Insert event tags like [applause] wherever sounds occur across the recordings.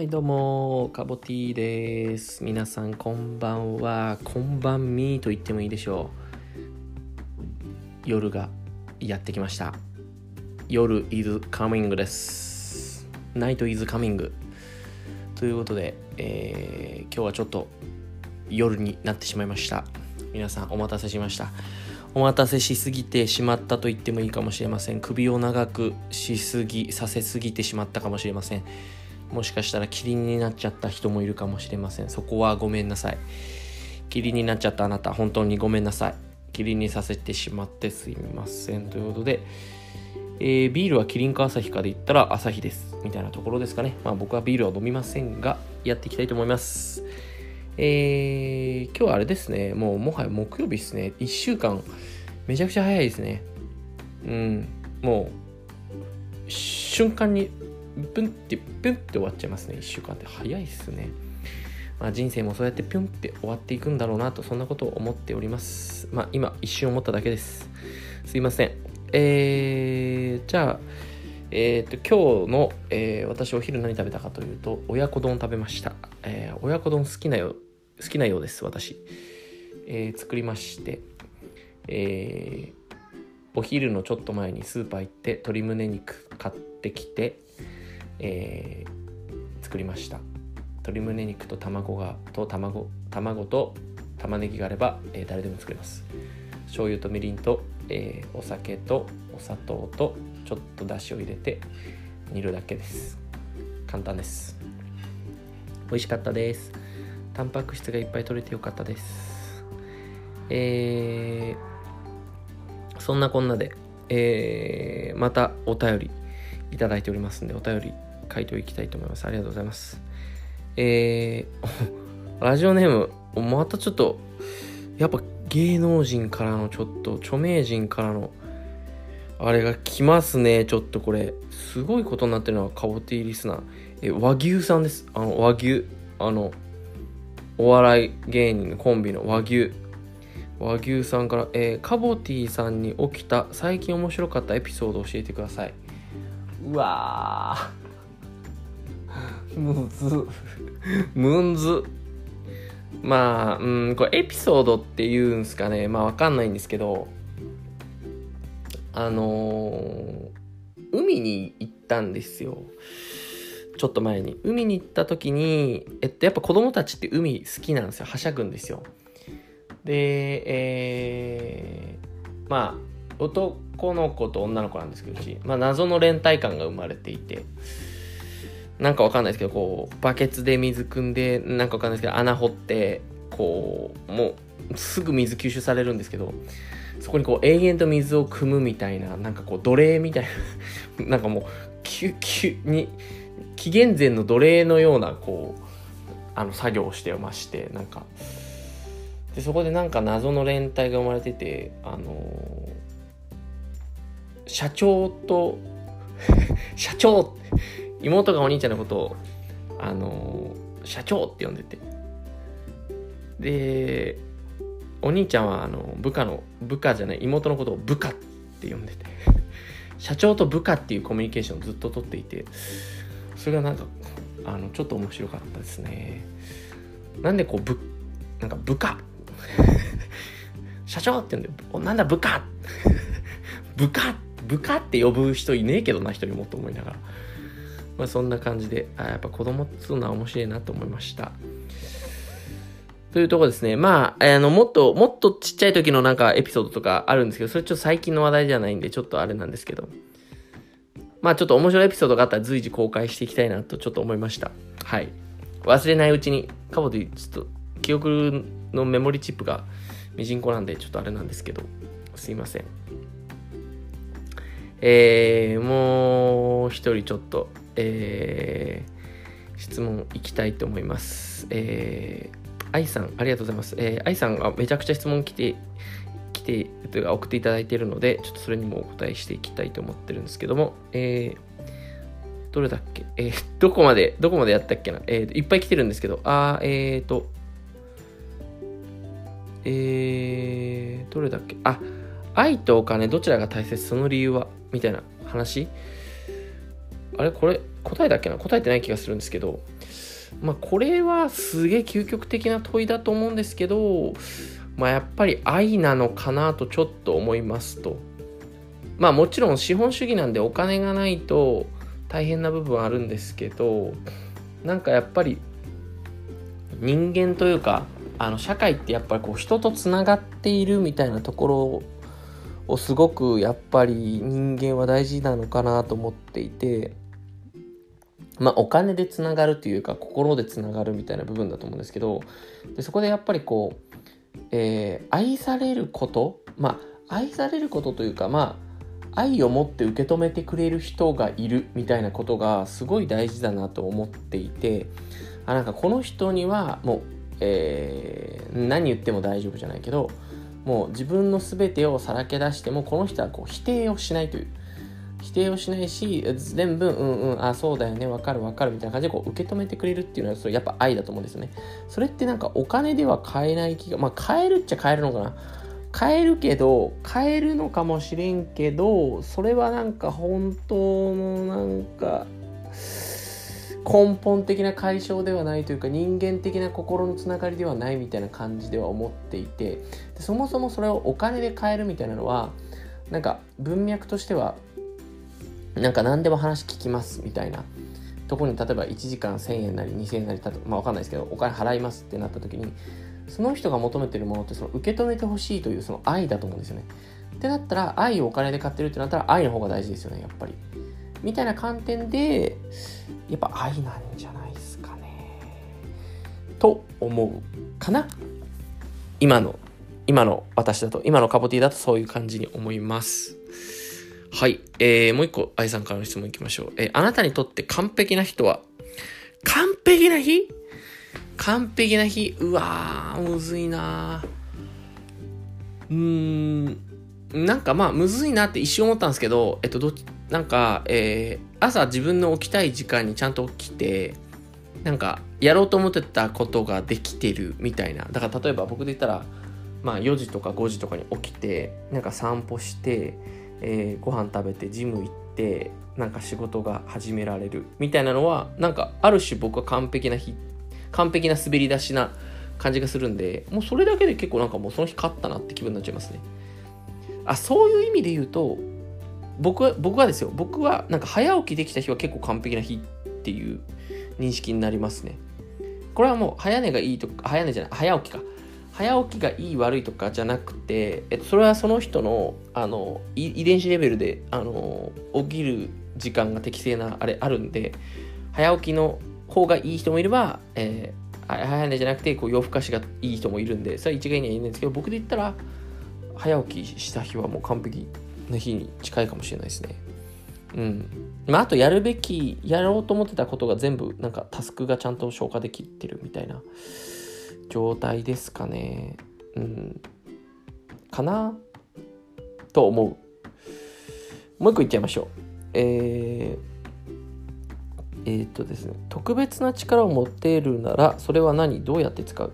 はいどうもカボティです。皆さんこんばんは。こんばんみーと言ってもいいでしょう。夜がやってきました。夜 is coming です。ナイト is coming ということで、えー、今日はちょっと夜になってしまいました。皆さんお待たせしました。お待たせしすぎてしまったと言ってもいいかもしれません。首を長くしすぎさせすぎてしまったかもしれません。もしかしたらキリンになっちゃった人もいるかもしれません。そこはごめんなさい。キリンになっちゃったあなた本当にごめんなさい。キリンにさせてしまってすいません。ということで、えー、ビールはキリンか朝日かで言ったら朝日です。みたいなところですかね。まあ僕はビールは飲みませんがやっていきたいと思います。えー、今日はあれですね。もうもはや木曜日ですね。1週間。めちゃくちゃ早いですね。うん。もう瞬間にプンってピュンって終わっちゃいますね1週間って早いっすね。まあ、人生もそうやってピュンって終わっていくんだろうなとそんなことを思っております。まあ今一瞬思っただけです。すいません。えー、じゃあえー、と今日の、えー、私お昼何食べたかというと親子丼食べました、えー、親子丼好きなよ好きなようです私、えー、作りまして。えー、お昼のちょっと前にスーパー行って鶏胸肉買ってきてえー、作りました。鶏胸肉と卵がと卵卵と玉ねぎがあれば、えー、誰でも作れます。醤油とみりんと、えー、お酒とお砂糖とちょっとだしを入れて煮るだけです。簡単です。美味しかったです。タンパク質がいっぱい取れてよかったです。えー、そんなこんなで、えー、またお便りいただいておりますんでお便り書いていきたいと思います。ありがとうございます。えー、[laughs] ラジオネーム、またちょっと、やっぱ芸能人からのちょっと、著名人からの、あれが来ますね。ちょっとこれ、すごいことになってるのはカボティリスナー。え、和牛さんです。あの、和牛。あの、お笑い芸人のコンビの和牛。和牛さんから、えー、カボティさんに起きた最近面白かったエピソードを教えてください。うわ。むず。むんず。まあ、うん、これエピソードっていうんすかね。まあわかんないんですけど、あのー、海に行ったんですよ。ちょっと前に。海に行った時に、えっと、やっぱ子供たちって海好きなんですよ。はしゃぐんですよ。で、えー、まあ、男の子と女の子なんですけどうち、まあ、謎の連帯感が生まれていて、なんかわかんないですけど、こう、バケツで水汲んで、なんかわかんないですけど、穴掘って、こう、もう、すぐ水吸収されるんですけど、そこにこう、永遠と水を汲むみたいな、なんかこう、奴隷みたいな、[laughs] なんかもう、急、急に、紀元前の奴隷のような、こう、あの、作業をしてまして、なんか、で、そこでなんか謎の連帯が生まれてて、あの社長と [laughs] 社長妹がお兄ちゃんのことを、あの、社長って呼んでて。で、お兄ちゃんは、あの、部下の、部下じゃない、妹のことを部下って呼んでて。[laughs] 社長と部下っていうコミュニケーションをずっととっていて、それがなんか、あの、ちょっと面白かったですね。なんでこう、ぶ、なんか部下？[laughs] 社長って呼んで、なんだ部下？[laughs] 部下？部下って呼ぶ人いねえけどな、人にもと思いながら。まあ、そんな感じで、あやっぱ子供っつうのは面白いなと思いました。というとこですね。まあ、あの、もっと、もっとちっちゃい時のなんかエピソードとかあるんですけど、それちょっと最近の話題じゃないんで、ちょっとあれなんですけど。まあ、ちょっと面白いエピソードがあったら随時公開していきたいなとちょっと思いました。はい。忘れないうちに、カボでちょっと記憶のメモリチップがミジンコなんで、ちょっとあれなんですけど、すいません。えー、もう一人ちょっとえー、質問いきたいと思います。えー、愛さん、ありがとうございます。えー、愛さんがめちゃくちゃ質問来て、来て、というか送っていただいているので、ちょっとそれにもお答えしていきたいと思ってるんですけども、えー、どれだっけ？えー、どこまで、どこまでやったっけな？えー、いっぱい来てるんですけど、あー、えーと、えー、どれだっけ？あ、愛とお金どちらが大切？その理由は？みたいな話？あれ？これ？答えだっけな答えてない気がするんですけどまあこれはすげえ究極的な問いだと思うんですけどまあやっぱり愛なのかなとちょっと思いますと。まあもちろん資本主義なんでお金がないと大変な部分あるんですけどなんかやっぱり人間というかあの社会ってやっぱりこう人とつながっているみたいなところをすごくやっぱり人間は大事なのかなと思っていてまあお金でつながるというか心でつながるみたいな部分だと思うんですけどでそこでやっぱりこう、えー、愛されることまあ愛されることというかまあ愛を持って受け止めてくれる人がいるみたいなことがすごい大事だなと思っていてあなんかこの人にはもうえー、何言っても大丈夫じゃないけどもう自分の全てをさらけ出してもこの人はこう否定をしないという否定をしないし全部うんうんあそうだよねわかるわかるみたいな感じでこう受け止めてくれるっていうのはそれやっぱ愛だと思うんですよね。それってなんかお金では買えない気がまあ買えるっちゃ買えるのかな。買えるけど買えるのかもしれんけどそれはなんか本当のなんか根本的な解消ではないというか人間的な心のつながりではないみたいな感じでは思っていて。そもそもそれをお金で買えるみたいなのはなんか文脈としてはなんか何でも話聞きますみたいなとこに例えば1時間1000円なり2000円なりたとまあ分かんないですけどお金払いますってなった時にその人が求めてるものってその受け止めてほしいというその愛だと思うんですよね。ってなったら愛をお金で買ってるってなったら愛の方が大事ですよねやっぱり。みたいな観点でやっぱ愛なんじゃないですかねと思うかな今の今の私だと今のカボティだとそういう感じに思いますはい、えー、もう一個愛さんからの質問いきましょう、えー、あなたにとって完璧な人は？完璧な日？完璧な日？うわーむずいなうーん。なんかまあむずいなって一瞬思ったんですけどえっとどっちなんか、えー、朝自分の起きたい時間にちゃんと起きて、なんか、やろうと思ってたことができてるみたいな。だから例えば僕で言ったら、まあ4時とか5時とかに起きて、なんか散歩して、えー、ご飯食べてジム行って、なんか仕事が始められるみたいなのは、なんかある種僕は完璧な日、完璧な滑り出しな感じがするんで、もうそれだけで結構なんかもうその日勝ったなって気分になっちゃいますね。あ、そういう意味で言うと、僕は僕はですよ。僕はなんか早起きできた日は結構完璧な日っていう認識になりますね。これはもう早寝がいいとか早寝じゃない早起きか。早起きがいい悪いとかじゃなくて、えっと、それはその人のあの遺伝子レベルであの起きる時間が適正なあれあるんで早起きの方がいい人もいれば、えー、早寝じゃなくてこう夜更かしがいい人もいるんでそれは一概には言えないんですけど僕で言ったら早起きした日はもう完璧の日に近いかもしれないですね。うん。まあ、あとやるべき、やろうと思ってたことが全部、なんかタスクがちゃんと消化できてるみたいな状態ですかね。うん。かな？と思う。もう一個言っちゃいましょう。えー、えー、っとですね、特別な力を持っているなら、それは何？どうやって使う？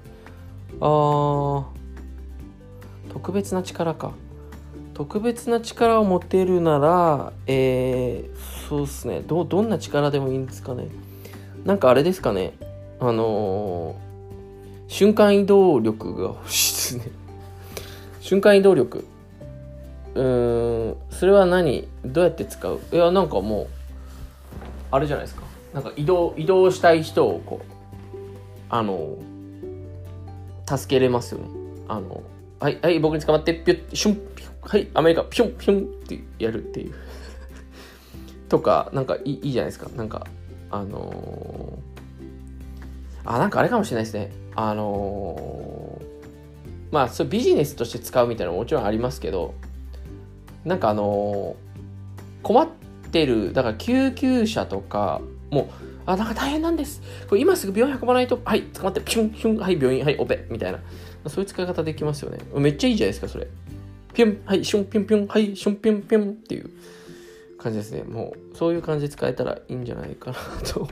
あー、特別な力か。特別な力を持てるなら、えー、そうっすねど。どんな力でもいいんですかね。なんかあれですかね。あのー、瞬間移動力が欲しいですね。瞬間移動力。うーん、それは何？どうやって使う？いや、なんかもう、あれじゃないですか。なんか移動、移動したい人をこう、あの、助けれますよね。あの、はい、はい、僕に捕まって、ぴゅっ、シュンピュン、はい、アメリカ、ピョンピョンってやるっていうとか、なんかいいいいじゃないですか。なんか、あのー、あ、なんかあれかもしれないですね。あのー、まあ、それビジネスとして使うみたいなのももちろんありますけど、なんかあのー、困ってる、だから救急車とか、もう、あ、なんか大変なんです。これ今すぐ病院運ばないと、はい、捕まって、ピュン、ピュン、はい、病院、はい、オペ、みたいな。そういう使い方できますよね。めっちゃいいじゃないですか、それ。ピュン、はい、シュンピュンピュン、はい、シュンピュンピュンっていう感じですね。もう、そういう感じで使えたらいいんじゃないかなと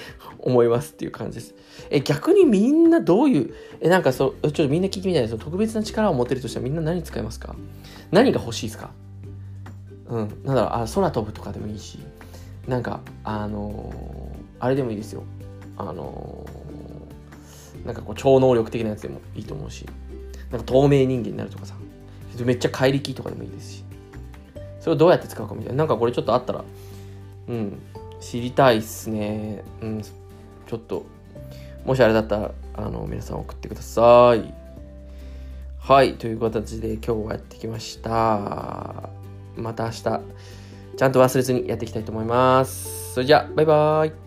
[laughs] 思いますっていう感じです。え、逆にみんなどういう、え、なんかそう、ちょっとみんな聞いてみたいです。特別な力を持てるとしたらみんな何使いますか？何が欲しいですか？うん。なんだろう、あ、空飛ぶとかでもいいし、なんか、あのー、あれでもいいですよ。あのー、なんかこう超能力的なやつでもいいと思うしなんか透明人間になるとかさ。めっちゃ怪力とかでもいいですし。それをどうやって使うかみたいな。なんかこれちょっとあったらうん。知りたいっすね。うん。ちょっともしあれだったらあの皆さん送ってください。はい。という形で今日はやってきました。また明日ちゃんと忘れずにやっていきたいと思います。それじゃあバイバーイ。